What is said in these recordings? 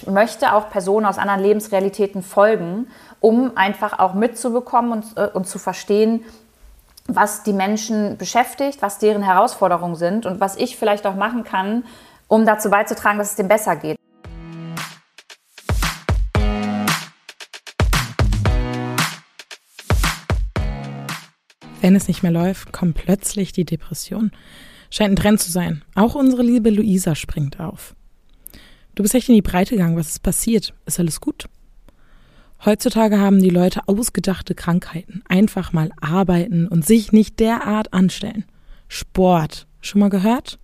ich möchte auch Personen aus anderen Lebensrealitäten folgen, um einfach auch mitzubekommen und, äh, und zu verstehen, was die Menschen beschäftigt, was deren Herausforderungen sind und was ich vielleicht auch machen kann, um dazu beizutragen, dass es dem besser geht. Wenn es nicht mehr läuft, kommt plötzlich die Depression. Scheint ein Trend zu sein. Auch unsere liebe Luisa springt auf. Du bist echt in die Breite gegangen. Was ist passiert? Ist alles gut? Heutzutage haben die Leute ausgedachte Krankheiten. Einfach mal arbeiten und sich nicht derart anstellen. Sport. Schon mal gehört?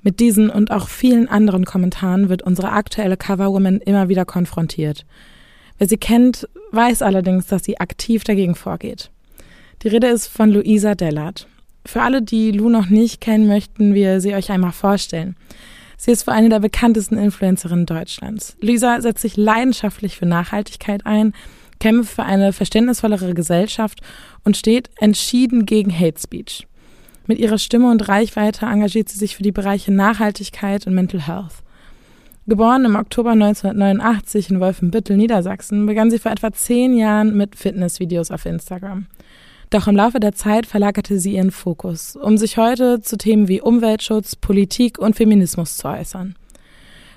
Mit diesen und auch vielen anderen Kommentaren wird unsere aktuelle Coverwoman immer wieder konfrontiert. Wer sie kennt, weiß allerdings, dass sie aktiv dagegen vorgeht. Die Rede ist von Luisa Dellert. Für alle, die Lu noch nicht kennen, möchten wir sie euch einmal vorstellen. Sie ist für eine der bekanntesten Influencerinnen Deutschlands. Luisa setzt sich leidenschaftlich für Nachhaltigkeit ein, kämpft für eine verständnisvollere Gesellschaft und steht entschieden gegen Hate Speech. Mit ihrer Stimme und Reichweite engagiert sie sich für die Bereiche Nachhaltigkeit und Mental Health. Geboren im Oktober 1989 in Wolfenbüttel, Niedersachsen, begann sie vor etwa zehn Jahren mit Fitnessvideos auf Instagram. Doch im Laufe der Zeit verlagerte sie ihren Fokus, um sich heute zu Themen wie Umweltschutz, Politik und Feminismus zu äußern.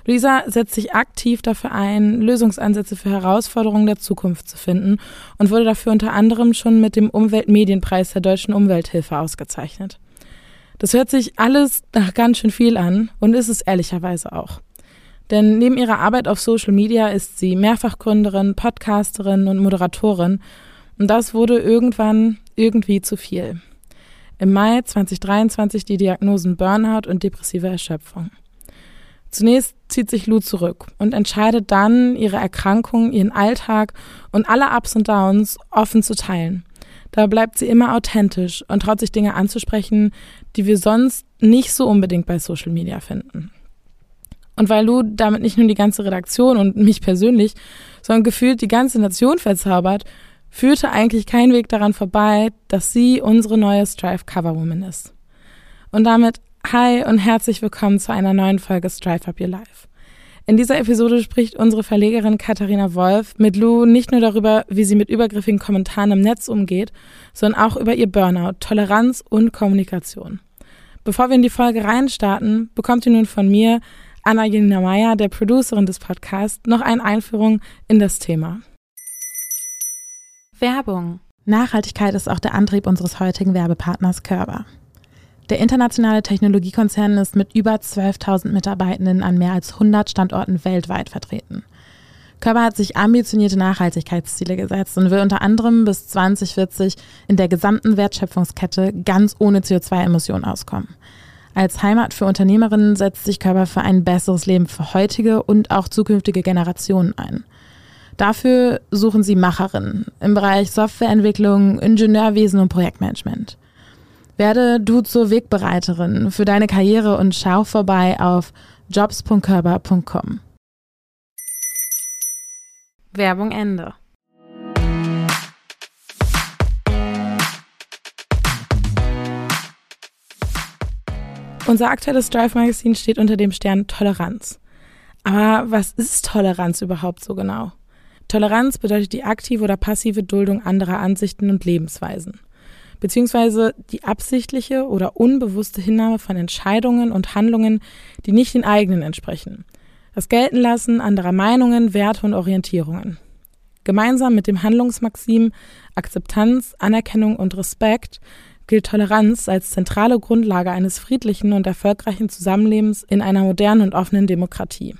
Luisa setzt sich aktiv dafür ein, Lösungsansätze für Herausforderungen der Zukunft zu finden und wurde dafür unter anderem schon mit dem Umweltmedienpreis der Deutschen Umwelthilfe ausgezeichnet. Das hört sich alles nach ganz schön viel an und ist es ehrlicherweise auch. Denn neben ihrer Arbeit auf Social Media ist sie Mehrfachgründerin, Podcasterin und Moderatorin und das wurde irgendwann irgendwie zu viel. Im Mai 2023 die Diagnosen Burnout und depressive Erschöpfung. Zunächst zieht sich Lou zurück und entscheidet dann, ihre Erkrankung, ihren Alltag und alle Ups und Downs offen zu teilen. Da bleibt sie immer authentisch und traut sich Dinge anzusprechen, die wir sonst nicht so unbedingt bei Social Media finden. Und weil Lou damit nicht nur die ganze Redaktion und mich persönlich, sondern gefühlt die ganze Nation verzaubert, führte eigentlich kein Weg daran vorbei, dass sie unsere neue Strive Coverwoman ist. Und damit hi und herzlich willkommen zu einer neuen Folge Strive Up Your Life. In dieser Episode spricht unsere Verlegerin Katharina Wolf mit Lou nicht nur darüber, wie sie mit übergriffigen Kommentaren im Netz umgeht, sondern auch über ihr Burnout, Toleranz und Kommunikation. Bevor wir in die Folge reinstarten, bekommt ihr nun von mir, Anna Jelina Meyer, der Producerin des Podcasts, noch eine Einführung in das Thema. Werbung. Nachhaltigkeit ist auch der Antrieb unseres heutigen Werbepartners Körber. Der internationale Technologiekonzern ist mit über 12.000 Mitarbeitenden an mehr als 100 Standorten weltweit vertreten. Körber hat sich ambitionierte Nachhaltigkeitsziele gesetzt und will unter anderem bis 2040 in der gesamten Wertschöpfungskette ganz ohne CO2-Emissionen auskommen. Als Heimat für Unternehmerinnen setzt sich Körber für ein besseres Leben für heutige und auch zukünftige Generationen ein. Dafür suchen sie Macherinnen im Bereich Softwareentwicklung, Ingenieurwesen und Projektmanagement. Werde du zur Wegbereiterin für deine Karriere und schau vorbei auf jobs.körber.com. Werbung Ende. Unser aktuelles Drive Magazin steht unter dem Stern Toleranz. Aber was ist Toleranz überhaupt so genau? Toleranz bedeutet die aktive oder passive Duldung anderer Ansichten und Lebensweisen, beziehungsweise die absichtliche oder unbewusste Hinnahme von Entscheidungen und Handlungen, die nicht den eigenen entsprechen. Das Geltenlassen anderer Meinungen, Werte und Orientierungen. Gemeinsam mit dem Handlungsmaxim Akzeptanz, Anerkennung und Respekt gilt Toleranz als zentrale Grundlage eines friedlichen und erfolgreichen Zusammenlebens in einer modernen und offenen Demokratie.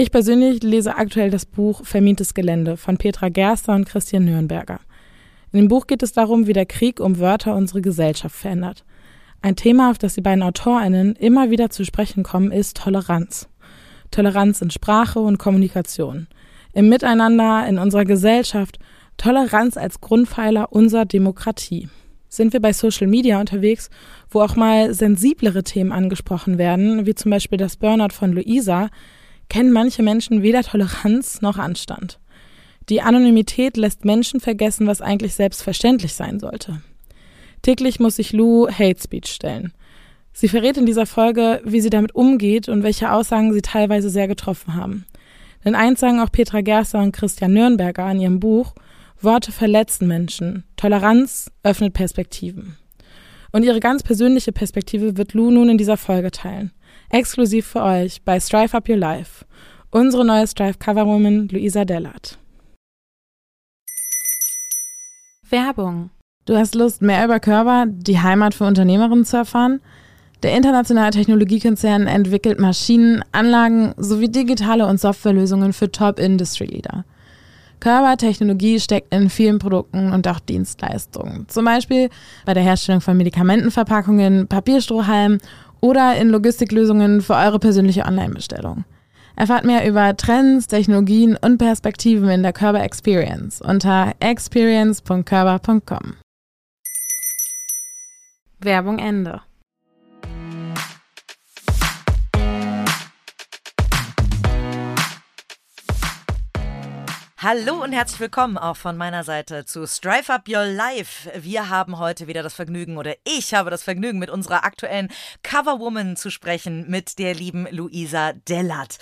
Ich persönlich lese aktuell das Buch Vermintes Gelände von Petra Gerster und Christian Nürnberger. In dem Buch geht es darum, wie der Krieg um Wörter unsere Gesellschaft verändert. Ein Thema, auf das die beiden AutorInnen immer wieder zu sprechen kommen, ist Toleranz. Toleranz in Sprache und Kommunikation. Im Miteinander, in unserer Gesellschaft. Toleranz als Grundpfeiler unserer Demokratie. Sind wir bei Social Media unterwegs, wo auch mal sensiblere Themen angesprochen werden, wie zum Beispiel das Burnout von Luisa, kennen manche Menschen weder Toleranz noch Anstand. Die Anonymität lässt Menschen vergessen, was eigentlich selbstverständlich sein sollte. Täglich muss sich Lou Hate Speech stellen. Sie verrät in dieser Folge, wie sie damit umgeht und welche Aussagen sie teilweise sehr getroffen haben. Denn eins sagen auch Petra Gerster und Christian Nürnberger in ihrem Buch, Worte verletzen Menschen, Toleranz öffnet Perspektiven. Und ihre ganz persönliche Perspektive wird Lou nun in dieser Folge teilen. Exklusiv für euch bei Strive Up Your Life. Unsere neue Strive Coverwoman Luisa Dellert. Werbung. Du hast Lust, mehr über Körper, die Heimat für Unternehmerinnen zu erfahren? Der internationale Technologiekonzern entwickelt Maschinen, Anlagen sowie digitale und Softwarelösungen für Top-Industry-Leader. Körpertechnologie steckt in vielen Produkten und auch Dienstleistungen. Zum Beispiel bei der Herstellung von Medikamentenverpackungen, Papierstrohhalmen oder in Logistiklösungen für eure persönliche Online-Bestellung. Erfahrt mehr über Trends, Technologien und Perspektiven in der Körper Experience unter experience.körper.com. Werbung Ende. Hallo und herzlich willkommen auch von meiner Seite zu Strive Up Your Life. Wir haben heute wieder das Vergnügen oder ich habe das Vergnügen mit unserer aktuellen Coverwoman zu sprechen, mit der lieben Luisa Dellert.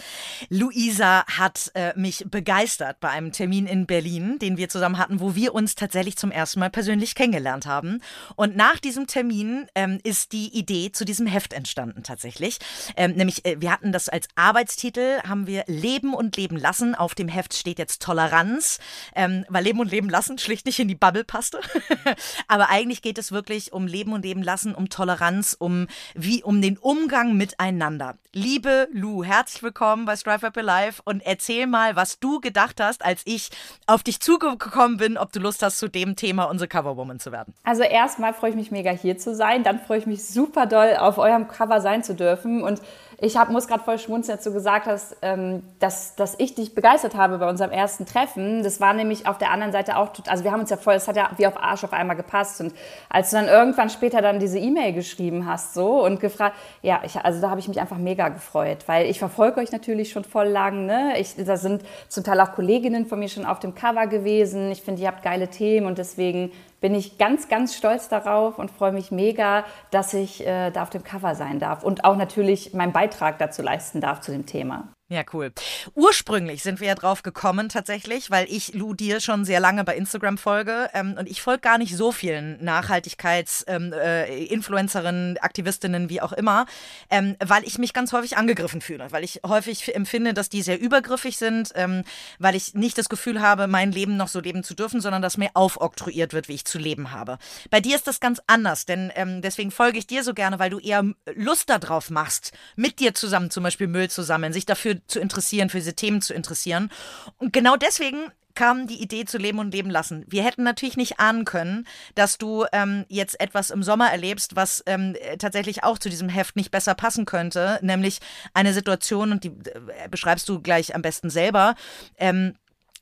Luisa hat äh, mich begeistert bei einem Termin in Berlin, den wir zusammen hatten, wo wir uns tatsächlich zum ersten Mal persönlich kennengelernt haben. Und nach diesem Termin ähm, ist die Idee zu diesem Heft entstanden tatsächlich. Ähm, nämlich, äh, wir hatten das als Arbeitstitel, haben wir Leben und Leben lassen. Auf dem Heft steht jetzt toller Toleranz, ähm, weil Leben und Leben lassen schlicht nicht in die Bubble passte. Aber eigentlich geht es wirklich um Leben und Leben lassen, um Toleranz, um wie um den Umgang miteinander. Liebe Lou, herzlich willkommen bei Strive Up Life und erzähl mal, was du gedacht hast, als ich auf dich zugekommen bin, ob du Lust hast, zu dem Thema unsere Coverwoman zu werden. Also erstmal freue ich mich mega hier zu sein, dann freue ich mich super doll auf eurem Cover sein zu dürfen und ich hab, muss gerade voll schmunzeln, als du gesagt hast, ähm, dass, dass ich dich begeistert habe bei unserem ersten Treffen. Das war nämlich auf der anderen Seite auch, also wir haben uns ja voll, es hat ja wie auf Arsch auf einmal gepasst. Und als du dann irgendwann später dann diese E-Mail geschrieben hast so und gefragt, ja, ich, also da habe ich mich einfach mega gefreut, weil ich verfolge euch natürlich schon voll lang. Ne? Ich, da sind zum Teil auch Kolleginnen von mir schon auf dem Cover gewesen. Ich finde, ihr habt geile Themen und deswegen bin ich ganz, ganz stolz darauf und freue mich mega, dass ich äh, da auf dem Cover sein darf und auch natürlich meinen Beitrag dazu leisten darf zu dem Thema. Ja, cool. Ursprünglich sind wir ja drauf gekommen tatsächlich, weil ich Lu dir schon sehr lange bei Instagram folge ähm, und ich folge gar nicht so vielen Nachhaltigkeits-Influencerinnen, ähm, äh, Aktivistinnen, wie auch immer, ähm, weil ich mich ganz häufig angegriffen fühle, weil ich häufig empfinde, dass die sehr übergriffig sind, ähm, weil ich nicht das Gefühl habe, mein Leben noch so leben zu dürfen, sondern dass mir aufoktroyiert wird, wie ich zu leben habe. Bei dir ist das ganz anders, denn ähm, deswegen folge ich dir so gerne, weil du eher Lust darauf machst, mit dir zusammen zum Beispiel Müll zu sammeln, sich dafür zu interessieren, für diese Themen zu interessieren. Und genau deswegen kam die Idee zu Leben und Leben lassen. Wir hätten natürlich nicht ahnen können, dass du ähm, jetzt etwas im Sommer erlebst, was ähm, tatsächlich auch zu diesem Heft nicht besser passen könnte, nämlich eine Situation, und die äh, beschreibst du gleich am besten selber, ähm,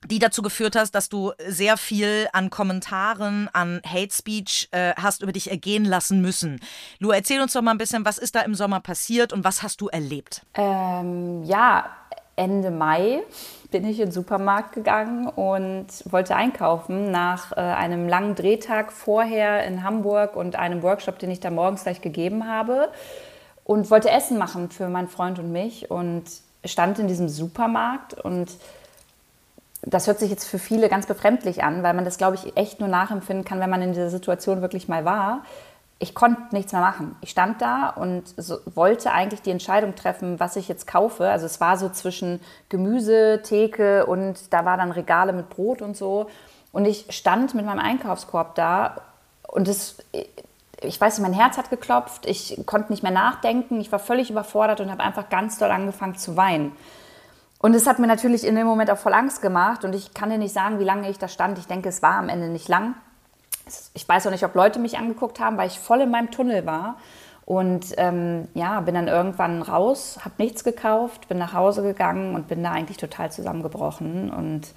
die dazu geführt hast, dass du sehr viel an Kommentaren, an Hate Speech äh, hast über dich ergehen lassen müssen. Lu, erzähl uns doch mal ein bisschen, was ist da im Sommer passiert und was hast du erlebt? Ähm, ja, Ende Mai bin ich in den Supermarkt gegangen und wollte einkaufen nach äh, einem langen Drehtag vorher in Hamburg und einem Workshop, den ich da morgens gleich gegeben habe und wollte Essen machen für meinen Freund und mich und stand in diesem Supermarkt und das hört sich jetzt für viele ganz befremdlich an, weil man das, glaube ich, echt nur nachempfinden kann, wenn man in dieser Situation wirklich mal war. Ich konnte nichts mehr machen. Ich stand da und so, wollte eigentlich die Entscheidung treffen, was ich jetzt kaufe. Also es war so zwischen Gemüse, Theke und da war dann Regale mit Brot und so. Und ich stand mit meinem Einkaufskorb da und das, ich weiß nicht, mein Herz hat geklopft, ich konnte nicht mehr nachdenken, ich war völlig überfordert und habe einfach ganz doll angefangen zu weinen. Und es hat mir natürlich in dem Moment auch voll Angst gemacht und ich kann dir nicht sagen, wie lange ich da stand. Ich denke, es war am Ende nicht lang. Ich weiß auch nicht, ob Leute mich angeguckt haben, weil ich voll in meinem Tunnel war. Und ähm, ja, bin dann irgendwann raus, habe nichts gekauft, bin nach Hause gegangen und bin da eigentlich total zusammengebrochen. Und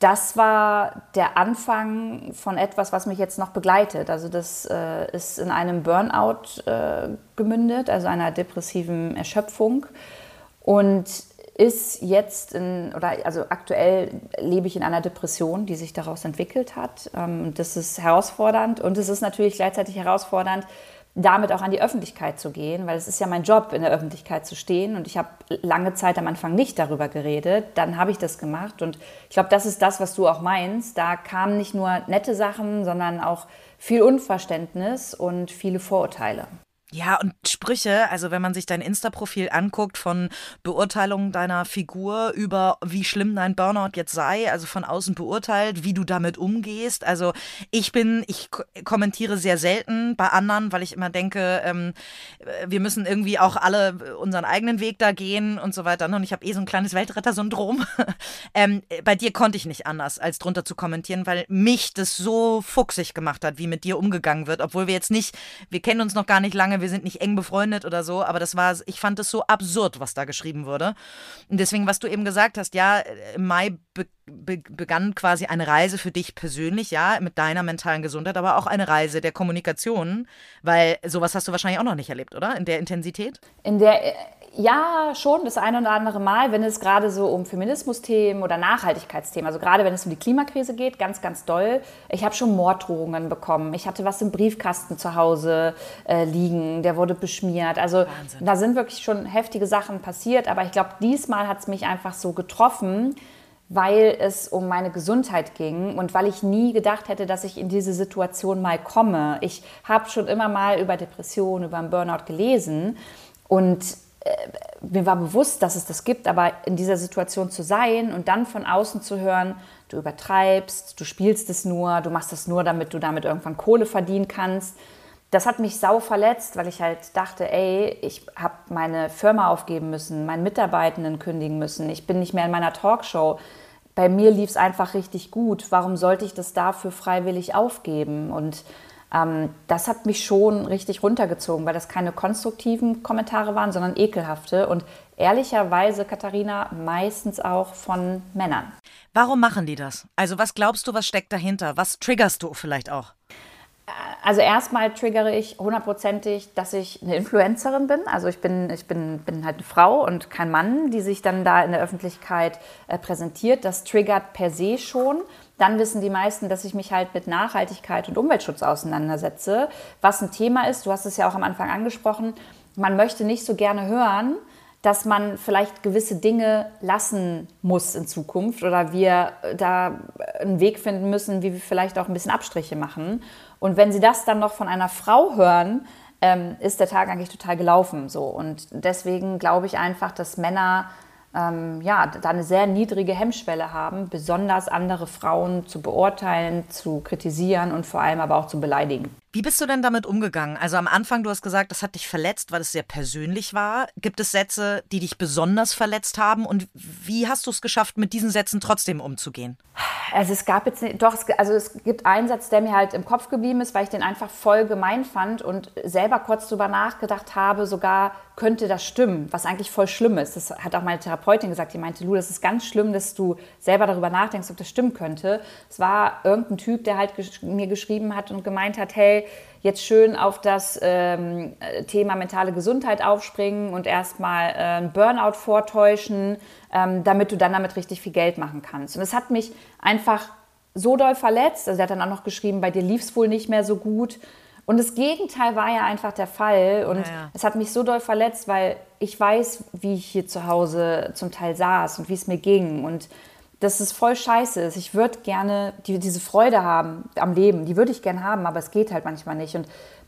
das war der Anfang von etwas, was mich jetzt noch begleitet. Also das äh, ist in einem Burnout äh, gemündet, also einer depressiven Erschöpfung. Und ist jetzt in, oder also aktuell lebe ich in einer Depression, die sich daraus entwickelt hat. Ähm, das ist herausfordernd und es ist natürlich gleichzeitig herausfordernd, damit auch an die Öffentlichkeit zu gehen, weil es ist ja mein Job, in der Öffentlichkeit zu stehen. Und ich habe lange Zeit am Anfang nicht darüber geredet. Dann habe ich das gemacht. Und ich glaube, das ist das, was du auch meinst. Da kamen nicht nur nette Sachen, sondern auch viel Unverständnis und viele Vorurteile. Ja, und Sprüche, also wenn man sich dein Insta-Profil anguckt von Beurteilung deiner Figur über wie schlimm dein Burnout jetzt sei, also von außen beurteilt, wie du damit umgehst. Also ich bin, ich kommentiere sehr selten bei anderen, weil ich immer denke, ähm, wir müssen irgendwie auch alle unseren eigenen Weg da gehen und so weiter. Und ich habe eh so ein kleines Weltretter-Syndrom. ähm, bei dir konnte ich nicht anders, als drunter zu kommentieren, weil mich das so fuchsig gemacht hat, wie mit dir umgegangen wird, obwohl wir jetzt nicht, wir kennen uns noch gar nicht lange wir sind nicht eng befreundet oder so, aber das war, ich fand es so absurd, was da geschrieben wurde. Und deswegen, was du eben gesagt hast, ja, im Mai be be begann quasi eine Reise für dich persönlich, ja, mit deiner mentalen Gesundheit, aber auch eine Reise der Kommunikation, weil sowas hast du wahrscheinlich auch noch nicht erlebt, oder? In der Intensität? In der ja, schon das eine oder andere Mal, wenn es gerade so um Feminismusthemen oder Nachhaltigkeitsthemen, also gerade wenn es um die Klimakrise geht, ganz, ganz doll. Ich habe schon Morddrohungen bekommen. Ich hatte was im Briefkasten zu Hause äh, liegen, der wurde beschmiert. Also Wahnsinn. da sind wirklich schon heftige Sachen passiert, aber ich glaube, diesmal hat es mich einfach so getroffen, weil es um meine Gesundheit ging und weil ich nie gedacht hätte, dass ich in diese Situation mal komme. Ich habe schon immer mal über Depressionen, über einen Burnout gelesen und mir war bewusst, dass es das gibt, aber in dieser Situation zu sein und dann von außen zu hören, du übertreibst, du spielst es nur, du machst es nur, damit du damit irgendwann Kohle verdienen kannst. Das hat mich sau verletzt, weil ich halt dachte, ey, ich habe meine Firma aufgeben müssen, meinen Mitarbeitenden kündigen müssen, ich bin nicht mehr in meiner Talkshow. Bei mir lief es einfach richtig gut. Warum sollte ich das dafür freiwillig aufgeben? Und das hat mich schon richtig runtergezogen, weil das keine konstruktiven Kommentare waren, sondern ekelhafte und ehrlicherweise, Katharina, meistens auch von Männern. Warum machen die das? Also was glaubst du, was steckt dahinter? Was triggerst du vielleicht auch? Also erstmal triggere ich hundertprozentig, dass ich eine Influencerin bin. Also ich bin, ich bin, bin halt eine Frau und kein Mann, die sich dann da in der Öffentlichkeit äh, präsentiert. Das triggert per se schon. Dann wissen die meisten, dass ich mich halt mit Nachhaltigkeit und Umweltschutz auseinandersetze, was ein Thema ist. Du hast es ja auch am Anfang angesprochen. Man möchte nicht so gerne hören, dass man vielleicht gewisse Dinge lassen muss in Zukunft oder wir da einen Weg finden müssen, wie wir vielleicht auch ein bisschen Abstriche machen. Und wenn sie das dann noch von einer Frau hören, ähm, ist der Tag eigentlich total gelaufen. So. Und deswegen glaube ich einfach, dass Männer ähm, ja, da eine sehr niedrige Hemmschwelle haben, besonders andere Frauen zu beurteilen, zu kritisieren und vor allem aber auch zu beleidigen. Wie bist du denn damit umgegangen? Also am Anfang, du hast gesagt, das hat dich verletzt, weil es sehr persönlich war. Gibt es Sätze, die dich besonders verletzt haben? Und wie hast du es geschafft, mit diesen Sätzen trotzdem umzugehen? Also es gab jetzt doch, also es gibt einen Satz, der mir halt im Kopf geblieben ist, weil ich den einfach voll gemein fand und selber kurz drüber nachgedacht habe, sogar könnte das stimmen, was eigentlich voll schlimm ist. Das hat auch meine Therapeutin gesagt, die meinte, Lu, das ist ganz schlimm, dass du selber darüber nachdenkst, ob das stimmen könnte. Es war irgendein Typ, der halt gesch mir geschrieben hat und gemeint hat, hey, jetzt schön auf das ähm, Thema mentale Gesundheit aufspringen und erstmal äh, Burnout vortäuschen, ähm, damit du dann damit richtig viel Geld machen kannst. Und es hat mich einfach so doll verletzt. Also er hat dann auch noch geschrieben, bei dir lief es wohl nicht mehr so gut. Und das Gegenteil war ja einfach der Fall. Und ja. es hat mich so doll verletzt, weil ich weiß, wie ich hier zu Hause zum Teil saß und wie es mir ging. Und dass es voll scheiße ist. Ich würde gerne die, diese Freude haben am Leben, die würde ich gerne haben, aber es geht halt manchmal nicht. Und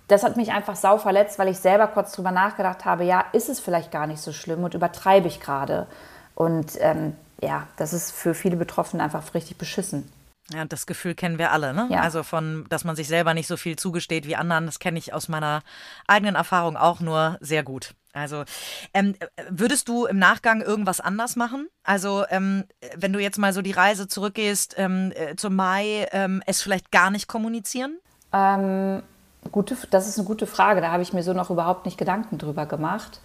das hat mich einfach sau verletzt, weil ich selber kurz drüber nachgedacht habe, ja, ist es vielleicht gar nicht so schlimm und übertreibe ich gerade. Und ähm, ja, das ist für viele Betroffene einfach richtig beschissen. Ja, das Gefühl kennen wir alle, ne? Ja. Also von, dass man sich selber nicht so viel zugesteht wie anderen, das kenne ich aus meiner eigenen Erfahrung auch nur sehr gut. Also ähm, würdest du im Nachgang irgendwas anders machen? Also ähm, wenn du jetzt mal so die Reise zurückgehst ähm, äh, zum Mai, ähm, es vielleicht gar nicht kommunizieren? Ähm, gute, das ist eine gute Frage. Da habe ich mir so noch überhaupt nicht Gedanken drüber gemacht.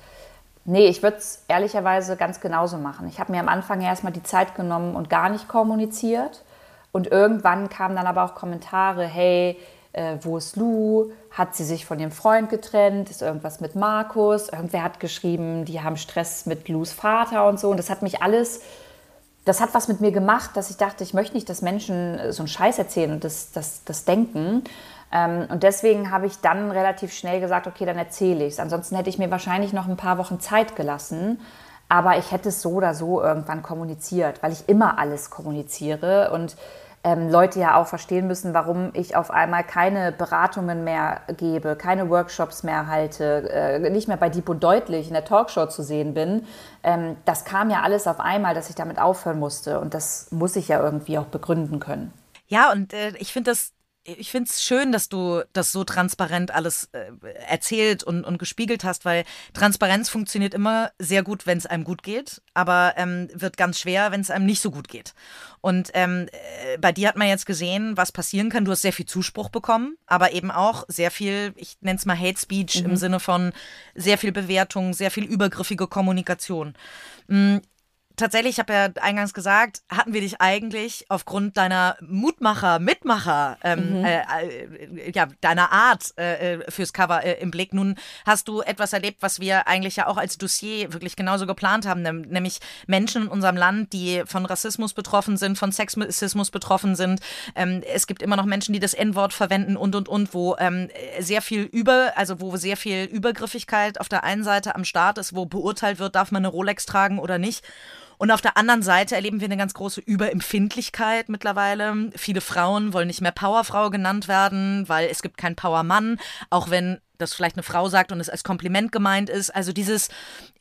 Nee, ich würde es ehrlicherweise ganz genauso machen. Ich habe mir am Anfang erstmal die Zeit genommen und gar nicht kommuniziert. Und irgendwann kamen dann aber auch Kommentare, hey, äh, wo ist Lou? Hat sie sich von ihrem Freund getrennt? Ist irgendwas mit Markus? Irgendwer hat geschrieben, die haben Stress mit Lous Vater und so. Und das hat mich alles, das hat was mit mir gemacht, dass ich dachte, ich möchte nicht, dass Menschen äh, so einen Scheiß erzählen und das, das, das denken. Ähm, und deswegen habe ich dann relativ schnell gesagt, okay, dann erzähle ich es. Ansonsten hätte ich mir wahrscheinlich noch ein paar Wochen Zeit gelassen. Aber ich hätte es so oder so irgendwann kommuniziert, weil ich immer alles kommuniziere und ähm, Leute ja auch verstehen müssen, warum ich auf einmal keine Beratungen mehr gebe, keine Workshops mehr halte, äh, nicht mehr bei Deep und Deutlich in der Talkshow zu sehen bin. Ähm, das kam ja alles auf einmal, dass ich damit aufhören musste und das muss ich ja irgendwie auch begründen können. Ja, und äh, ich finde das ich finde es schön, dass du das so transparent alles äh, erzählt und, und gespiegelt hast, weil Transparenz funktioniert immer sehr gut, wenn es einem gut geht, aber ähm, wird ganz schwer, wenn es einem nicht so gut geht. Und ähm, äh, bei dir hat man jetzt gesehen, was passieren kann. Du hast sehr viel Zuspruch bekommen, aber eben auch sehr viel, ich nenne es mal Hate Speech mhm. im Sinne von sehr viel Bewertung, sehr viel übergriffige Kommunikation. Mhm tatsächlich, ich habe ja eingangs gesagt, hatten wir dich eigentlich aufgrund deiner Mutmacher, Mitmacher, ähm, mhm. äh, äh, ja, deiner Art äh, äh, fürs Cover äh, im Blick. Nun hast du etwas erlebt, was wir eigentlich ja auch als Dossier wirklich genauso geplant haben, nämlich Menschen in unserem Land, die von Rassismus betroffen sind, von Sexismus betroffen sind. Ähm, es gibt immer noch Menschen, die das N-Wort verwenden und und und, wo ähm, sehr viel über, also wo sehr viel Übergriffigkeit auf der einen Seite am Start ist, wo beurteilt wird, darf man eine Rolex tragen oder nicht. Und auf der anderen Seite erleben wir eine ganz große Überempfindlichkeit mittlerweile. Viele Frauen wollen nicht mehr Powerfrau genannt werden, weil es gibt keinen Powermann, auch wenn das vielleicht eine Frau sagt und es als Kompliment gemeint ist. Also dieses,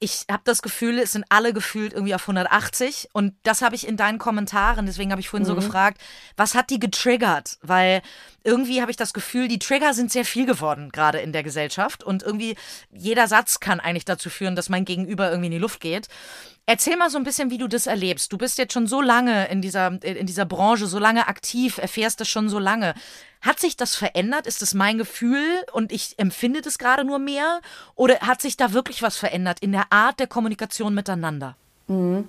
ich habe das Gefühl, es sind alle gefühlt irgendwie auf 180 und das habe ich in deinen Kommentaren, deswegen habe ich vorhin mhm. so gefragt, was hat die getriggert? Weil irgendwie habe ich das Gefühl, die Trigger sind sehr viel geworden, gerade in der Gesellschaft und irgendwie jeder Satz kann eigentlich dazu führen, dass mein Gegenüber irgendwie in die Luft geht. Erzähl mal so ein bisschen, wie du das erlebst. Du bist jetzt schon so lange in dieser, in dieser Branche, so lange aktiv, erfährst das schon so lange. Hat sich das verändert? Ist das mein Gefühl und ich empfinde das gerade nur mehr? Oder hat sich da wirklich was verändert in der Art der Kommunikation miteinander? Mhm.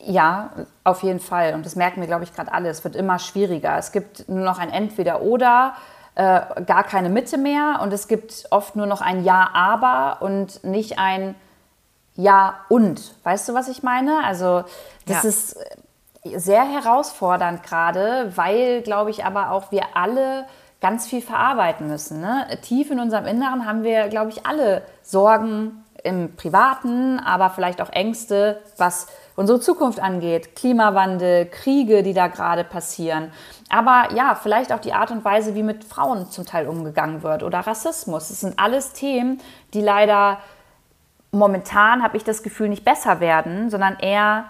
Ja, auf jeden Fall. Und das merken wir, glaube ich, gerade alle. Es wird immer schwieriger. Es gibt nur noch ein Entweder-Oder, äh, gar keine Mitte mehr. Und es gibt oft nur noch ein Ja-Aber und nicht ein ja und. Weißt du, was ich meine? Also das ja. ist sehr herausfordernd gerade, weil, glaube ich, aber auch wir alle ganz viel verarbeiten müssen. Ne? Tief in unserem Inneren haben wir, glaube ich, alle Sorgen im Privaten, aber vielleicht auch Ängste, was unsere Zukunft angeht. Klimawandel, Kriege, die da gerade passieren. Aber ja, vielleicht auch die Art und Weise, wie mit Frauen zum Teil umgegangen wird oder Rassismus. Das sind alles Themen, die leider momentan habe ich das Gefühl nicht besser werden, sondern eher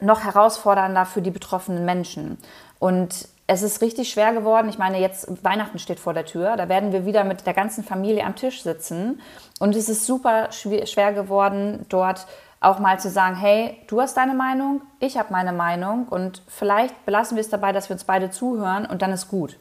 noch herausfordernder für die betroffenen Menschen. Und es ist richtig schwer geworden. Ich meine, jetzt Weihnachten steht vor der Tür. Da werden wir wieder mit der ganzen Familie am Tisch sitzen. Und es ist super schwer geworden, dort auch mal zu sagen, hey, du hast deine Meinung, ich habe meine Meinung und vielleicht belassen wir es dabei, dass wir uns beide zuhören und dann ist gut.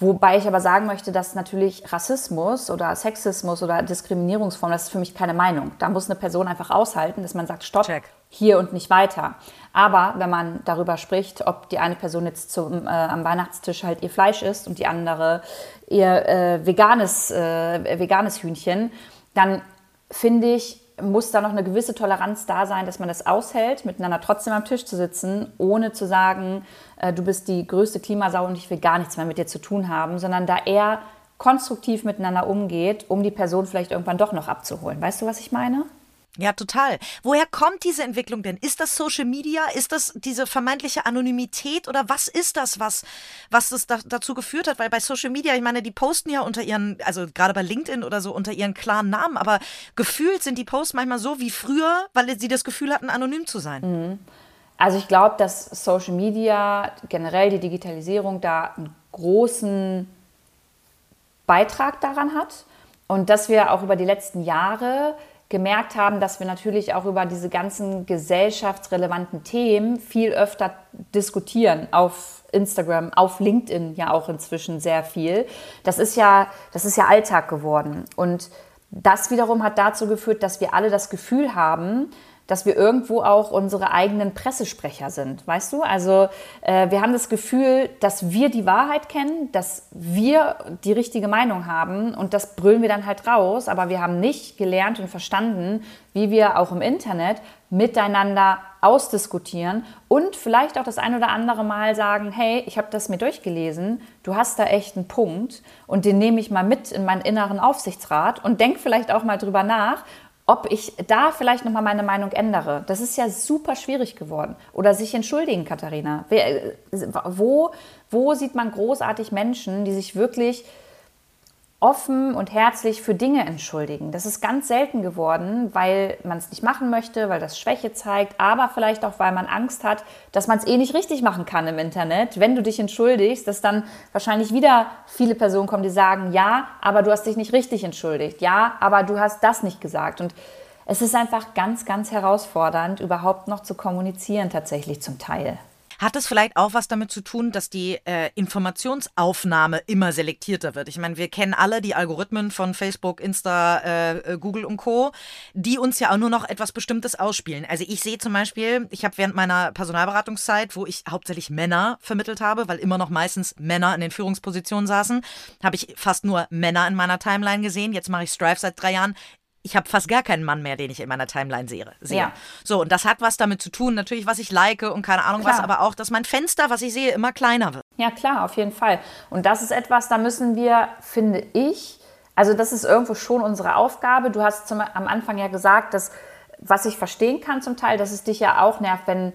Wobei ich aber sagen möchte, dass natürlich Rassismus oder Sexismus oder Diskriminierungsform, das ist für mich keine Meinung. Da muss eine Person einfach aushalten, dass man sagt, stopp, Check. Hier und nicht weiter. Aber wenn man darüber spricht, ob die eine Person jetzt zum, äh, am Weihnachtstisch halt ihr Fleisch isst und die andere ihr äh, veganes, äh, veganes Hühnchen, dann finde ich, muss da noch eine gewisse Toleranz da sein, dass man das aushält, miteinander trotzdem am Tisch zu sitzen, ohne zu sagen, äh, du bist die größte Klimasau und ich will gar nichts mehr mit dir zu tun haben, sondern da eher konstruktiv miteinander umgeht, um die Person vielleicht irgendwann doch noch abzuholen. Weißt du, was ich meine? Ja, total. Woher kommt diese Entwicklung denn? Ist das Social Media? Ist das diese vermeintliche Anonymität oder was ist das, was, was das da, dazu geführt hat? Weil bei Social Media, ich meine, die posten ja unter ihren, also gerade bei LinkedIn oder so, unter ihren klaren Namen, aber gefühlt sind die Posts manchmal so wie früher, weil sie das Gefühl hatten, anonym zu sein. Mhm. Also ich glaube, dass Social Media, generell die Digitalisierung da einen großen Beitrag daran hat und dass wir auch über die letzten Jahre gemerkt haben, dass wir natürlich auch über diese ganzen gesellschaftsrelevanten Themen viel öfter diskutieren auf Instagram, auf LinkedIn ja auch inzwischen sehr viel. Das ist ja, das ist ja Alltag geworden. Und das wiederum hat dazu geführt, dass wir alle das Gefühl haben, dass wir irgendwo auch unsere eigenen Pressesprecher sind, weißt du? Also äh, wir haben das Gefühl, dass wir die Wahrheit kennen, dass wir die richtige Meinung haben und das brüllen wir dann halt raus, aber wir haben nicht gelernt und verstanden, wie wir auch im Internet miteinander ausdiskutieren und vielleicht auch das ein oder andere Mal sagen, hey, ich habe das mir durchgelesen, du hast da echt einen Punkt und den nehme ich mal mit in meinen inneren Aufsichtsrat und denk vielleicht auch mal drüber nach, ob ich da vielleicht nochmal meine Meinung ändere. Das ist ja super schwierig geworden. Oder sich entschuldigen, Katharina. Äh, wo, wo sieht man großartig Menschen, die sich wirklich offen und herzlich für Dinge entschuldigen. Das ist ganz selten geworden, weil man es nicht machen möchte, weil das Schwäche zeigt, aber vielleicht auch, weil man Angst hat, dass man es eh nicht richtig machen kann im Internet. Wenn du dich entschuldigst, dass dann wahrscheinlich wieder viele Personen kommen, die sagen, ja, aber du hast dich nicht richtig entschuldigt. Ja, aber du hast das nicht gesagt. Und es ist einfach ganz, ganz herausfordernd, überhaupt noch zu kommunizieren, tatsächlich zum Teil. Hat es vielleicht auch was damit zu tun, dass die äh, Informationsaufnahme immer selektierter wird? Ich meine, wir kennen alle die Algorithmen von Facebook, Insta, äh, äh, Google und Co., die uns ja auch nur noch etwas Bestimmtes ausspielen. Also ich sehe zum Beispiel, ich habe während meiner Personalberatungszeit, wo ich hauptsächlich Männer vermittelt habe, weil immer noch meistens Männer in den Führungspositionen saßen, habe ich fast nur Männer in meiner Timeline gesehen. Jetzt mache ich Strive seit drei Jahren ich habe fast gar keinen Mann mehr, den ich in meiner Timeline sehe. Ja. So, und das hat was damit zu tun, natürlich, was ich like und keine Ahnung klar. was, aber auch, dass mein Fenster, was ich sehe, immer kleiner wird. Ja, klar, auf jeden Fall. Und das ist etwas, da müssen wir, finde ich, also das ist irgendwo schon unsere Aufgabe. Du hast zum, am Anfang ja gesagt, dass, was ich verstehen kann zum Teil, dass es dich ja auch nervt, wenn,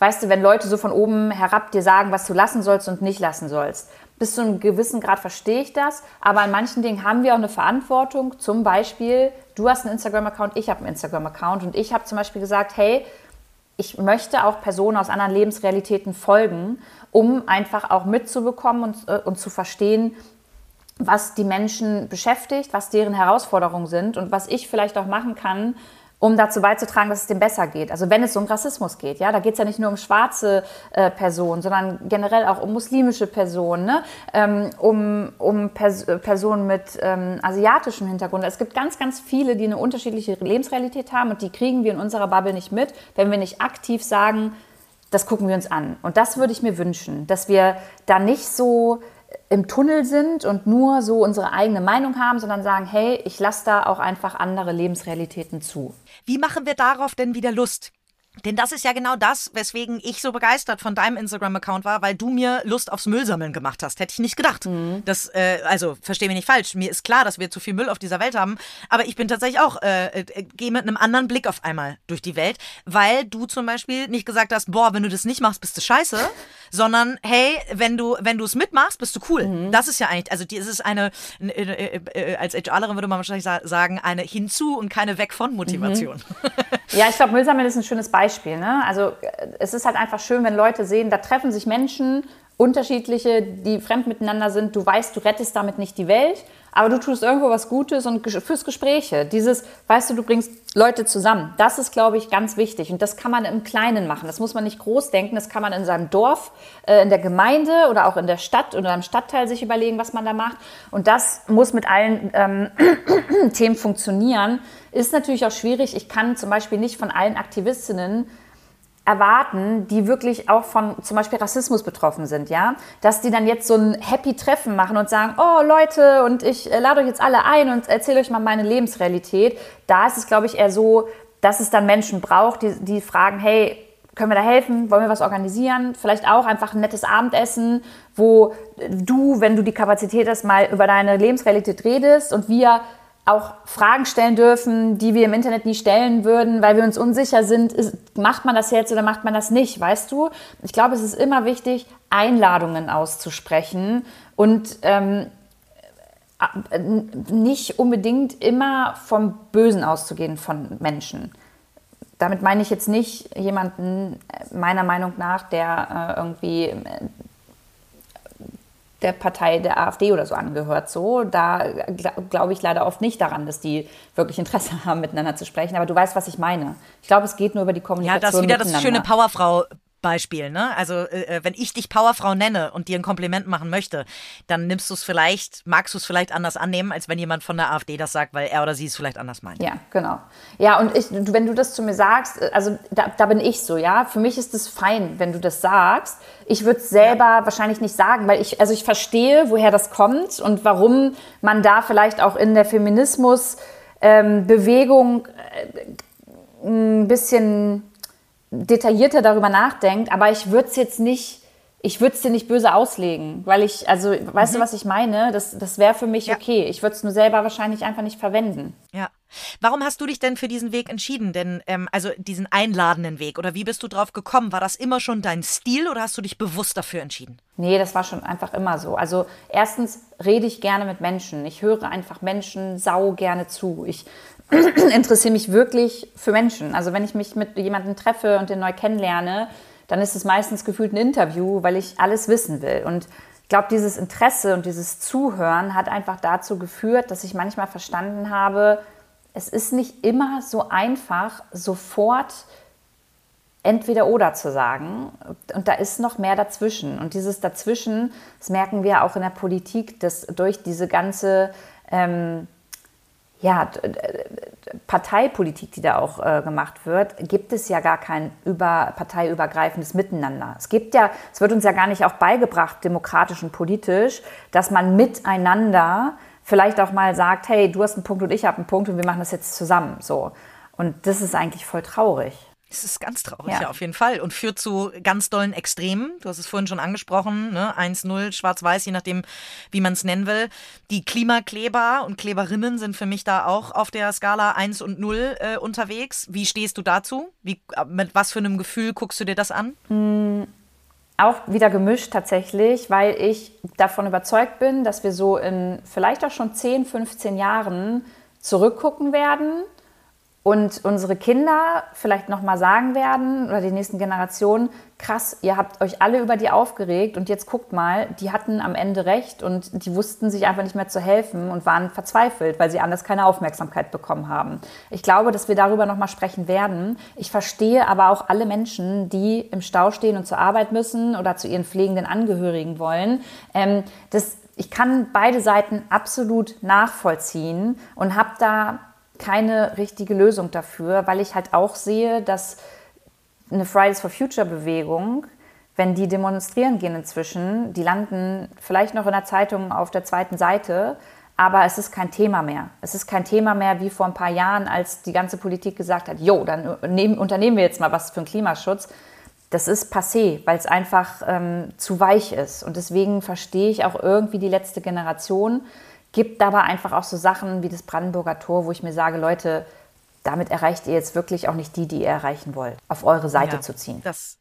weißt du, wenn Leute so von oben herab dir sagen, was du lassen sollst und nicht lassen sollst bis zu einem gewissen Grad verstehe ich das, aber an manchen Dingen haben wir auch eine Verantwortung. Zum Beispiel, du hast einen Instagram-Account, ich habe einen Instagram-Account und ich habe zum Beispiel gesagt, hey, ich möchte auch Personen aus anderen Lebensrealitäten folgen, um einfach auch mitzubekommen und, äh, und zu verstehen, was die Menschen beschäftigt, was deren Herausforderungen sind und was ich vielleicht auch machen kann, um dazu beizutragen, dass es dem besser geht. Also wenn es um Rassismus geht, ja, da geht es ja nicht nur um schwarze äh, Personen, sondern generell auch um muslimische Personen, ne? ähm, um, um Pers Personen mit ähm, asiatischem Hintergrund. Es gibt ganz, ganz viele, die eine unterschiedliche Lebensrealität haben und die kriegen wir in unserer Bubble nicht mit, wenn wir nicht aktiv sagen, das gucken wir uns an. Und das würde ich mir wünschen, dass wir da nicht so im Tunnel sind und nur so unsere eigene Meinung haben, sondern sagen, hey, ich lasse da auch einfach andere Lebensrealitäten zu. Wie machen wir darauf denn wieder Lust? Denn das ist ja genau das, weswegen ich so begeistert von deinem Instagram-Account war, weil du mir Lust aufs Müllsammeln gemacht hast. Hätte ich nicht gedacht. Mhm. Das, äh, also, verstehe mich nicht falsch. Mir ist klar, dass wir zu viel Müll auf dieser Welt haben. Aber ich bin tatsächlich auch, äh, äh, gehe mit einem anderen Blick auf einmal durch die Welt, weil du zum Beispiel nicht gesagt hast, boah, wenn du das nicht machst, bist du scheiße, sondern hey, wenn du, wenn du es mitmachst, bist du cool. Mhm. Das ist ja eigentlich, also, die, es ist eine, äh, äh, äh, als HRlerin würde man wahrscheinlich sagen, eine hinzu und keine weg von Motivation. Mhm. Ja, ich glaube, Müllsammeln ist ein schönes Beispiel. Ne? Also es ist halt einfach schön, wenn Leute sehen, da treffen sich Menschen, unterschiedliche, die fremd miteinander sind. Du weißt, du rettest damit nicht die Welt, aber du tust irgendwo was Gutes und fürs Gespräche. Dieses, weißt du, du bringst Leute zusammen. Das ist, glaube ich, ganz wichtig. Und das kann man im Kleinen machen. Das muss man nicht groß denken. Das kann man in seinem Dorf, äh, in der Gemeinde oder auch in der Stadt oder im Stadtteil sich überlegen, was man da macht. Und das muss mit allen ähm, Themen funktionieren. Ist natürlich auch schwierig. Ich kann zum Beispiel nicht von allen Aktivistinnen erwarten, die wirklich auch von zum Beispiel Rassismus betroffen sind, ja, dass die dann jetzt so ein Happy Treffen machen und sagen, oh Leute, und ich äh, lade euch jetzt alle ein und erzähle euch mal meine Lebensrealität. Da ist es, glaube ich, eher so, dass es dann Menschen braucht, die, die fragen, hey, können wir da helfen? Wollen wir was organisieren? Vielleicht auch einfach ein nettes Abendessen, wo du, wenn du die Kapazität hast, mal über deine Lebensrealität redest und wir auch Fragen stellen dürfen, die wir im Internet nie stellen würden, weil wir uns unsicher sind, ist, macht man das jetzt oder macht man das nicht, weißt du? Ich glaube, es ist immer wichtig, Einladungen auszusprechen und ähm, nicht unbedingt immer vom Bösen auszugehen von Menschen. Damit meine ich jetzt nicht jemanden, meiner Meinung nach, der äh, irgendwie der Partei der AfD oder so angehört. So, da glaube ich leider oft nicht daran, dass die wirklich Interesse haben, miteinander zu sprechen. Aber du weißt, was ich meine. Ich glaube, es geht nur über die Kommunikation. Ja, das ist wieder das schöne Powerfrau Beispiel, ne? Also äh, äh, wenn ich dich Powerfrau nenne und dir ein Kompliment machen möchte, dann nimmst du es vielleicht, magst du es vielleicht anders annehmen, als wenn jemand von der AfD das sagt, weil er oder sie es vielleicht anders meint. Ja, genau. Ja, und ich, wenn du das zu mir sagst, äh, also da, da bin ich so, ja. Für mich ist es fein, wenn du das sagst. Ich würde es selber ja. wahrscheinlich nicht sagen, weil ich, also ich verstehe, woher das kommt und warum man da vielleicht auch in der Feminismus-Bewegung ähm, äh, ein bisschen detaillierter darüber nachdenkt, aber ich würde es jetzt nicht, ich würde es dir nicht böse auslegen, weil ich, also, weißt mhm. du, was ich meine? Das, das wäre für mich ja. okay. Ich würde es nur selber wahrscheinlich einfach nicht verwenden. Ja. Warum hast du dich denn für diesen Weg entschieden? Denn, ähm, also diesen einladenden Weg oder wie bist du drauf gekommen? War das immer schon dein Stil oder hast du dich bewusst dafür entschieden? Nee, das war schon einfach immer so. Also erstens rede ich gerne mit Menschen. Ich höre einfach Menschen sau gerne zu. Ich interessiere mich wirklich für Menschen. Also wenn ich mich mit jemandem treffe und den neu kennenlerne, dann ist es meistens gefühlt ein Interview, weil ich alles wissen will. Und ich glaube, dieses Interesse und dieses Zuhören hat einfach dazu geführt, dass ich manchmal verstanden habe, es ist nicht immer so einfach, sofort entweder oder zu sagen. Und da ist noch mehr dazwischen. Und dieses Dazwischen, das merken wir auch in der Politik, dass durch diese ganze ähm, ja, Parteipolitik, die da auch äh, gemacht wird, gibt es ja gar kein über, parteiübergreifendes Miteinander. Es gibt ja, es wird uns ja gar nicht auch beigebracht, demokratisch und politisch, dass man miteinander vielleicht auch mal sagt, hey, du hast einen Punkt und ich habe einen Punkt und wir machen das jetzt zusammen. So. Und das ist eigentlich voll traurig. Es ist ganz traurig, ja. ja. auf jeden Fall. Und führt zu ganz dollen Extremen. Du hast es vorhin schon angesprochen, ne? 1-0, schwarz-weiß, je nachdem, wie man es nennen will. Die Klimakleber und Kleberinnen sind für mich da auch auf der Skala 1 und 0 äh, unterwegs. Wie stehst du dazu? Wie, mit was für einem Gefühl guckst du dir das an? Auch wieder gemischt tatsächlich, weil ich davon überzeugt bin, dass wir so in vielleicht auch schon 10, 15 Jahren zurückgucken werden und unsere Kinder vielleicht noch mal sagen werden oder die nächsten Generationen, krass, ihr habt euch alle über die aufgeregt und jetzt guckt mal, die hatten am Ende recht und die wussten sich einfach nicht mehr zu helfen und waren verzweifelt, weil sie anders keine Aufmerksamkeit bekommen haben. Ich glaube, dass wir darüber noch mal sprechen werden. Ich verstehe aber auch alle Menschen, die im Stau stehen und zur Arbeit müssen oder zu ihren pflegenden Angehörigen wollen. Ähm, das ich kann beide Seiten absolut nachvollziehen und habe da keine richtige Lösung dafür, weil ich halt auch sehe, dass eine Fridays for Future Bewegung, wenn die demonstrieren gehen inzwischen, die landen vielleicht noch in der Zeitung auf der zweiten Seite, aber es ist kein Thema mehr. Es ist kein Thema mehr wie vor ein paar Jahren, als die ganze Politik gesagt hat, jo, dann nehmen, unternehmen wir jetzt mal was für den Klimaschutz. Das ist passé, weil es einfach ähm, zu weich ist. Und deswegen verstehe ich auch irgendwie die letzte Generation, Gibt aber einfach auch so Sachen wie das Brandenburger Tor, wo ich mir sage, Leute, damit erreicht ihr jetzt wirklich auch nicht die, die ihr erreichen wollt, auf eure Seite ja, zu ziehen. Das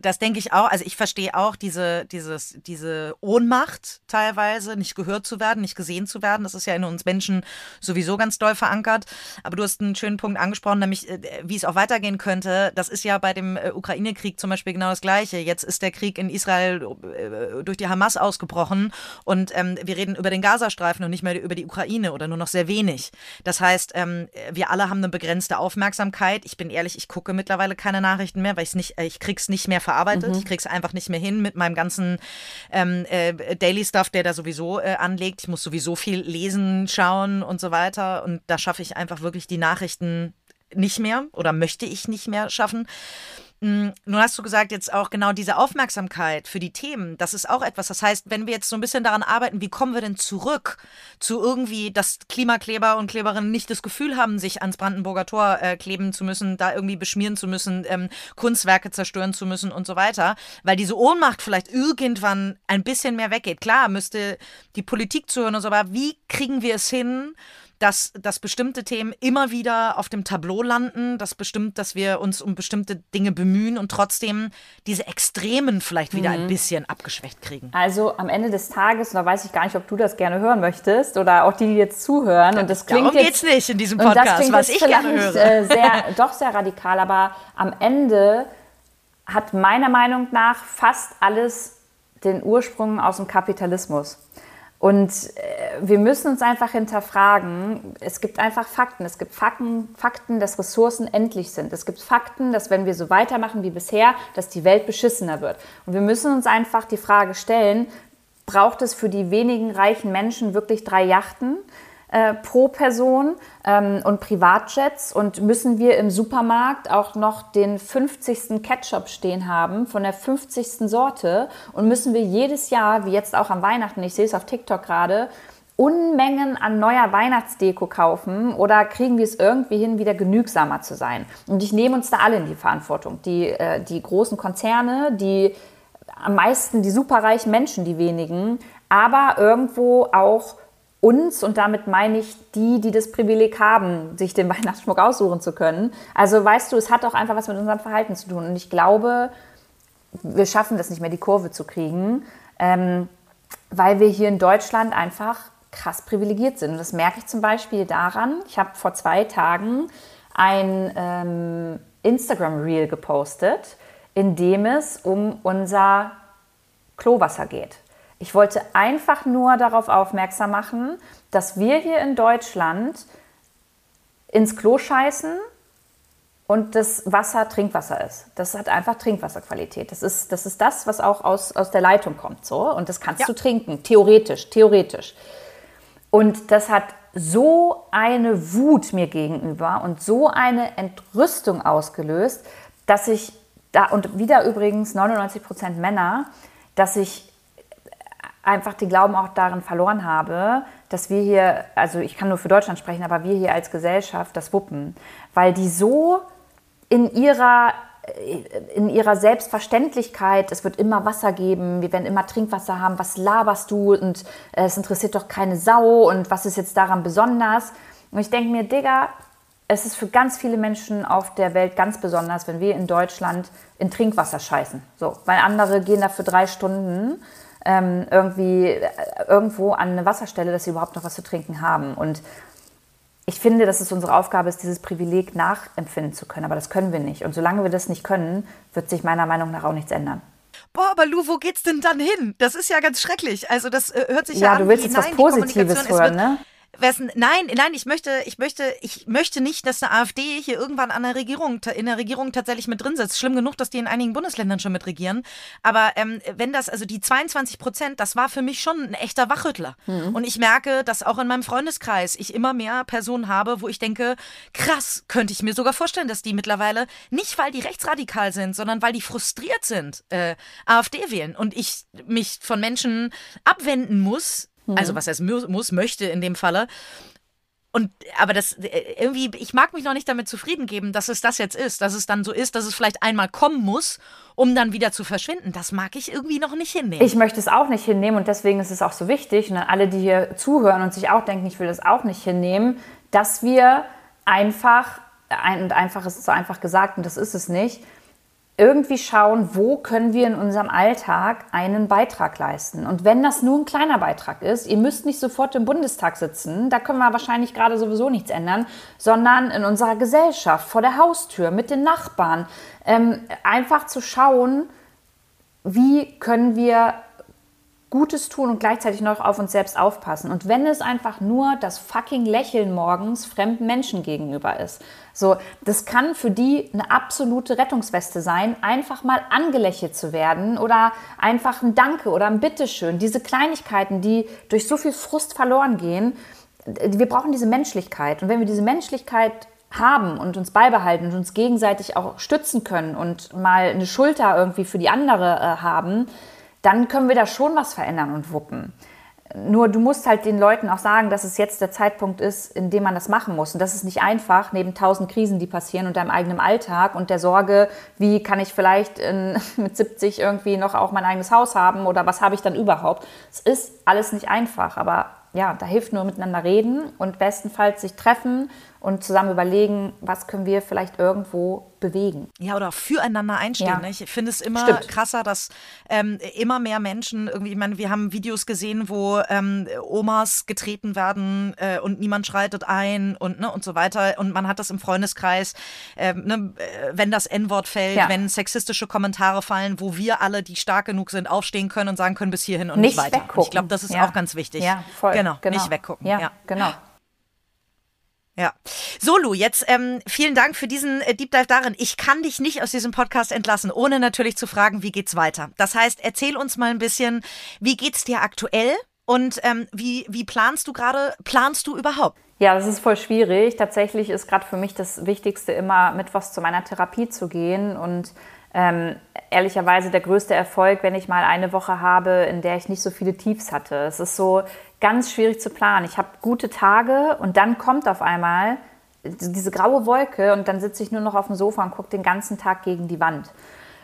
das denke ich auch. Also ich verstehe auch diese, dieses, diese Ohnmacht teilweise, nicht gehört zu werden, nicht gesehen zu werden. Das ist ja in uns Menschen sowieso ganz doll verankert. Aber du hast einen schönen Punkt angesprochen, nämlich äh, wie es auch weitergehen könnte. Das ist ja bei dem äh, Ukraine-Krieg zum Beispiel genau das Gleiche. Jetzt ist der Krieg in Israel äh, durch die Hamas ausgebrochen und ähm, wir reden über den Gazastreifen und nicht mehr über die Ukraine oder nur noch sehr wenig. Das heißt, ähm, wir alle haben eine begrenzte Aufmerksamkeit. Ich bin ehrlich, ich gucke mittlerweile keine Nachrichten mehr, weil ich nicht, ich krieg's nicht mehr verarbeitet. Mhm. Ich krieg's einfach nicht mehr hin mit meinem ganzen ähm, äh, Daily Stuff, der da sowieso äh, anlegt. Ich muss sowieso viel lesen, schauen und so weiter. Und da schaffe ich einfach wirklich die Nachrichten nicht mehr oder möchte ich nicht mehr schaffen. Mm, nun hast du gesagt, jetzt auch genau diese Aufmerksamkeit für die Themen, das ist auch etwas. Das heißt, wenn wir jetzt so ein bisschen daran arbeiten, wie kommen wir denn zurück zu irgendwie, dass Klimakleber und Kleberinnen nicht das Gefühl haben, sich ans Brandenburger Tor äh, kleben zu müssen, da irgendwie beschmieren zu müssen, ähm, Kunstwerke zerstören zu müssen und so weiter, weil diese Ohnmacht vielleicht irgendwann ein bisschen mehr weggeht. Klar, müsste die Politik zuhören und so, aber wie kriegen wir es hin, dass, dass bestimmte Themen immer wieder auf dem Tableau landen, dass bestimmt, dass wir uns um bestimmte Dinge bemühen und trotzdem diese Extremen vielleicht wieder mhm. ein bisschen abgeschwächt kriegen. Also am Ende des Tages, da weiß ich gar nicht, ob du das gerne hören möchtest oder auch die, die jetzt zuhören. Ja, und das klingt darum jetzt, geht's nicht in diesem Podcast, was ich gerne höre. Äh, sehr, doch sehr radikal, aber am Ende hat meiner Meinung nach fast alles den Ursprung aus dem Kapitalismus. Und äh, wir müssen uns einfach hinterfragen, es gibt einfach Fakten. Es gibt Fakten, Fakten, dass Ressourcen endlich sind. Es gibt Fakten, dass wenn wir so weitermachen wie bisher, dass die Welt beschissener wird. Und wir müssen uns einfach die Frage stellen, braucht es für die wenigen reichen Menschen wirklich drei Yachten? Äh, pro Person ähm, und Privatjets und müssen wir im Supermarkt auch noch den 50. Ketchup stehen haben von der 50. Sorte und müssen wir jedes Jahr, wie jetzt auch am Weihnachten, ich sehe es auf TikTok gerade, Unmengen an neuer Weihnachtsdeko kaufen oder kriegen wir es irgendwie hin, wieder genügsamer zu sein? Und ich nehme uns da alle in die Verantwortung. Die, äh, die großen Konzerne, die am meisten die superreichen Menschen, die wenigen, aber irgendwo auch uns, und damit meine ich die, die das Privileg haben, sich den Weihnachtsschmuck aussuchen zu können. Also weißt du, es hat auch einfach was mit unserem Verhalten zu tun. Und ich glaube, wir schaffen das nicht mehr, die Kurve zu kriegen, ähm, weil wir hier in Deutschland einfach krass privilegiert sind. Und das merke ich zum Beispiel daran, ich habe vor zwei Tagen ein ähm, Instagram-Reel gepostet, in dem es um unser Klowasser geht. Ich wollte einfach nur darauf aufmerksam machen, dass wir hier in Deutschland ins Klo scheißen und das Wasser Trinkwasser ist. Das hat einfach Trinkwasserqualität. Das ist das, ist das was auch aus, aus der Leitung kommt. So. Und das kannst ja. du trinken, theoretisch, theoretisch. Und das hat so eine Wut mir gegenüber und so eine Entrüstung ausgelöst, dass ich da, und wieder übrigens 99 Prozent Männer, dass ich einfach den Glauben auch darin verloren habe, dass wir hier, also ich kann nur für Deutschland sprechen, aber wir hier als Gesellschaft das wuppen, weil die so in ihrer in ihrer Selbstverständlichkeit, es wird immer Wasser geben, wir werden immer Trinkwasser haben, was laberst du und äh, es interessiert doch keine Sau und was ist jetzt daran besonders? Und ich denke mir, Digga, es ist für ganz viele Menschen auf der Welt ganz besonders, wenn wir in Deutschland in Trinkwasser scheißen. So, weil andere gehen da für drei Stunden ähm, irgendwie äh, irgendwo an eine Wasserstelle, dass sie überhaupt noch was zu trinken haben. Und ich finde, dass es unsere Aufgabe ist, dieses Privileg nachempfinden zu können. Aber das können wir nicht. Und solange wir das nicht können, wird sich meiner Meinung nach auch nichts ändern. Boah, aber Lu, wo geht's denn dann hin? Das ist ja ganz schrecklich. Also das äh, hört sich ja, ja an. Ja, du willst jetzt was Positives hören, ne? Wessen, nein, nein, ich möchte, ich möchte, ich möchte nicht, dass eine AfD hier irgendwann an der Regierung, in der Regierung tatsächlich mit drin sitzt. Schlimm genug, dass die in einigen Bundesländern schon mit regieren. Aber ähm, wenn das, also die 22 Prozent, das war für mich schon ein echter Wachrüttler. Mhm. Und ich merke, dass auch in meinem Freundeskreis ich immer mehr Personen habe, wo ich denke, krass, könnte ich mir sogar vorstellen, dass die mittlerweile nicht, weil die rechtsradikal sind, sondern weil die frustriert sind, äh, AfD wählen. Und ich mich von Menschen abwenden muss, also mhm. was heißt muss, möchte in dem Falle. Und aber das äh, irgendwie, ich mag mich noch nicht damit zufrieden geben, dass es das jetzt ist, dass es dann so ist, dass es vielleicht einmal kommen muss, um dann wieder zu verschwinden. Das mag ich irgendwie noch nicht hinnehmen. Ich möchte es auch nicht hinnehmen und deswegen ist es auch so wichtig, und ne, alle, die hier zuhören und sich auch denken, ich will das auch nicht hinnehmen, dass wir einfach, und einfach ist so einfach gesagt und das ist es nicht, irgendwie schauen, wo können wir in unserem Alltag einen Beitrag leisten. Und wenn das nur ein kleiner Beitrag ist, ihr müsst nicht sofort im Bundestag sitzen, da können wir wahrscheinlich gerade sowieso nichts ändern, sondern in unserer Gesellschaft, vor der Haustür, mit den Nachbarn, ähm, einfach zu schauen, wie können wir Gutes tun und gleichzeitig noch auf uns selbst aufpassen. Und wenn es einfach nur das fucking Lächeln morgens fremden Menschen gegenüber ist. So, das kann für die eine absolute Rettungsweste sein, einfach mal angelächelt zu werden oder einfach ein Danke oder ein Bitteschön. Diese Kleinigkeiten, die durch so viel Frust verloren gehen. Wir brauchen diese Menschlichkeit. Und wenn wir diese Menschlichkeit haben und uns beibehalten und uns gegenseitig auch stützen können und mal eine Schulter irgendwie für die andere äh, haben, dann können wir da schon was verändern und wuppen. Nur du musst halt den Leuten auch sagen, dass es jetzt der Zeitpunkt ist, in dem man das machen muss. Und das ist nicht einfach, neben tausend Krisen, die passieren und deinem eigenen Alltag und der Sorge, wie kann ich vielleicht in, mit 70 irgendwie noch auch mein eigenes Haus haben oder was habe ich dann überhaupt. Es ist alles nicht einfach, aber ja, da hilft nur miteinander reden und bestenfalls sich treffen und zusammen überlegen, was können wir vielleicht irgendwo bewegen. Ja, oder füreinander einstehen. Ja. Ne? Ich finde es immer Stimmt. krasser, dass ähm, immer mehr Menschen irgendwie, ich meine, wir haben Videos gesehen, wo ähm, Omas getreten werden äh, und niemand schreitet ein und, ne, und so weiter. Und man hat das im Freundeskreis, ähm, ne, äh, wenn das N-Wort fällt, Ja. wenn sexistische Kommentare fallen, wo wir alle, die stark genug sind, aufstehen können und sagen können, bis hierhin und nicht, Nicht weiter. weggucken. Ich glaube, das ist Ja. auch ganz wichtig. Ja, voll. Genau, nicht weggucken. Ja. genau. Ja. So, Lu, jetzt ähm, vielen Dank für diesen äh, Deep Dive darin. Ich kann dich nicht aus diesem Podcast entlassen, ohne natürlich zu fragen, wie geht's weiter. Das heißt, erzähl uns mal ein bisschen, wie geht's dir aktuell und ähm, wie, wie planst du gerade, planst du überhaupt? Ja, das ist voll schwierig. Tatsächlich ist gerade für mich das Wichtigste immer, mittwochs zu meiner Therapie zu gehen. Und ähm, ehrlicherweise der größte Erfolg, wenn ich mal eine Woche habe, in der ich nicht so viele Tiefs hatte. Es ist so ganz schwierig zu planen. Ich habe gute Tage und dann kommt auf einmal diese graue Wolke und dann sitze ich nur noch auf dem Sofa und gucke den ganzen Tag gegen die Wand.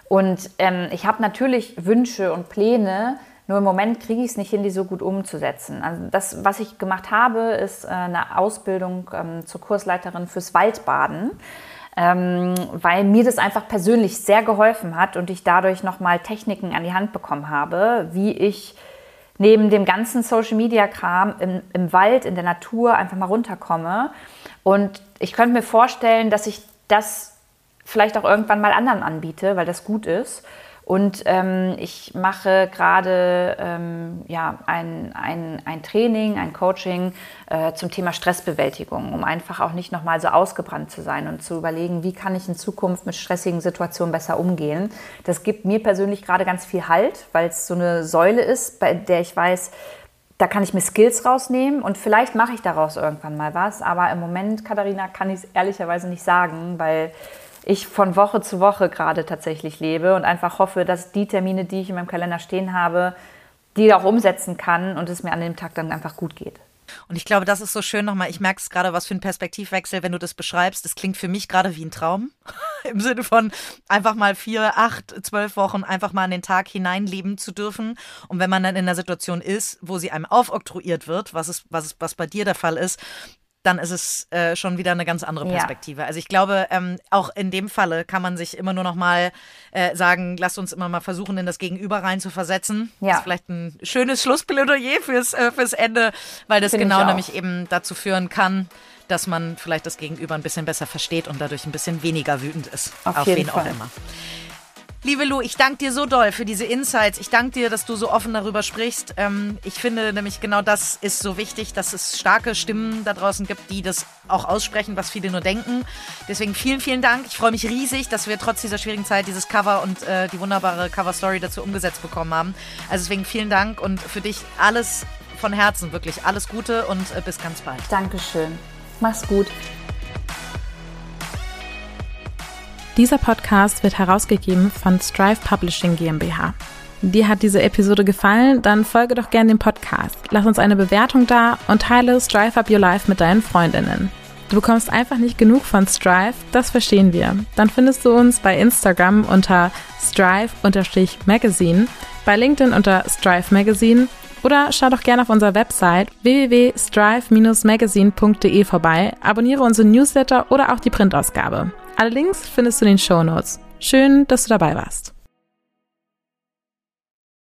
Und ähm, ich habe natürlich Wünsche und Pläne, nur im Moment kriege ich es nicht hin, die so gut umzusetzen. Also das, was ich gemacht habe, ist äh, eine Ausbildung ähm, zur Kursleiterin fürs Waldbaden, ähm, weil mir das einfach persönlich sehr geholfen hat und ich dadurch nochmal Techniken an die Hand bekommen habe, wie ich neben dem ganzen Social-Media-Kram im, im Wald, in der Natur einfach mal runterkomme. Und ich könnte mir vorstellen, dass ich das vielleicht auch irgendwann mal anderen anbiete, weil das gut ist. Und ähm, ich mache gerade ähm, ja, ein, ein, ein Training, ein Coaching äh, zum Thema Stressbewältigung, um einfach auch nicht nochmal so ausgebrannt zu sein und zu überlegen, wie kann ich in Zukunft mit stressigen Situationen besser umgehen. Das gibt mir persönlich gerade ganz viel Halt, weil es so eine Säule ist, bei der ich weiß, da kann ich mir Skills rausnehmen und vielleicht mache ich daraus irgendwann mal was. Aber im Moment, Katharina, kann ich es ehrlicherweise nicht sagen, weil ich von Woche zu Woche gerade tatsächlich lebe und einfach hoffe, dass die Termine, die ich in meinem Kalender stehen habe, die auch umsetzen kann und es mir an dem Tag dann einfach gut geht. Und ich glaube, das ist so schön nochmal. Ich merke es gerade, was für ein Perspektivwechsel, wenn du das beschreibst. Das klingt für mich gerade wie ein Traum. Im Sinne von einfach mal vier, acht, zwölf Wochen einfach mal in den Tag hineinleben zu dürfen. Und wenn man dann in einer Situation ist, wo sie einem aufoktroyiert wird, was, ist, was, ist, was bei dir der Fall ist, dann ist es äh, schon wieder eine ganz andere Ja. Perspektive. Also ich glaube, ähm, auch in dem Falle kann man sich immer nur noch mal äh, sagen, lasst uns immer mal versuchen, in das Gegenüber rein zu versetzen. Ja. Das ist vielleicht ein schönes Schlussplädoyer fürs, äh, fürs Ende, weil das Finde genau auch. nämlich eben dazu führen kann, dass man vielleicht das Gegenüber ein bisschen besser versteht und dadurch ein bisschen weniger wütend ist. Auf jeden wen auch Fall. immer. Liebe Lu, ich danke dir so doll für diese Insights. Ich danke dir, dass du so offen darüber sprichst. Ähm, ich finde nämlich genau das ist so wichtig, dass es starke Stimmen da draußen gibt, die das auch aussprechen, was viele nur denken. Deswegen vielen, vielen Dank. Ich freue mich riesig, dass wir trotz dieser schwierigen Zeit dieses Cover und äh, die wunderbare Cover-Story dazu umgesetzt bekommen haben. Also deswegen vielen Dank und für dich alles von Herzen, wirklich alles Gute und äh, bis ganz bald. Dankeschön. Mach's gut. Dieser Podcast wird herausgegeben von Strive Publishing GmbH. Dir hat diese Episode gefallen? Dann folge doch gerne dem Podcast. Lass uns eine Bewertung da und teile Strive Up Your Life mit deinen Freundinnen. Du bekommst einfach nicht genug von Strive, das verstehen wir. Dann findest du uns bei Instagram unter strive-magazine, bei LinkedIn unter Strive Magazine oder schau doch gerne auf unserer Website www.strive-magazine.de vorbei, abonniere unsere Newsletter oder auch die Printausgabe. Alle Links findest du in den Shownotes. Schön, dass du dabei warst.